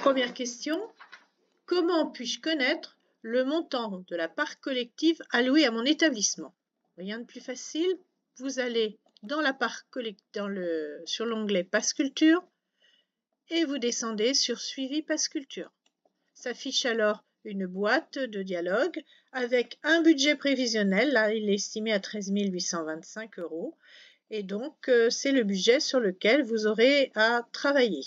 Première question. Comment puis-je connaître le montant de la part collective allouée à mon établissement? Rien de plus facile. Vous allez dans la part dans le, sur l'onglet Passe Culture et vous descendez sur Suivi Passe Culture. S'affiche alors une boîte de dialogue avec un budget prévisionnel. Là, il est estimé à 13 825 euros. Et donc, euh, c'est le budget sur lequel vous aurez à travailler.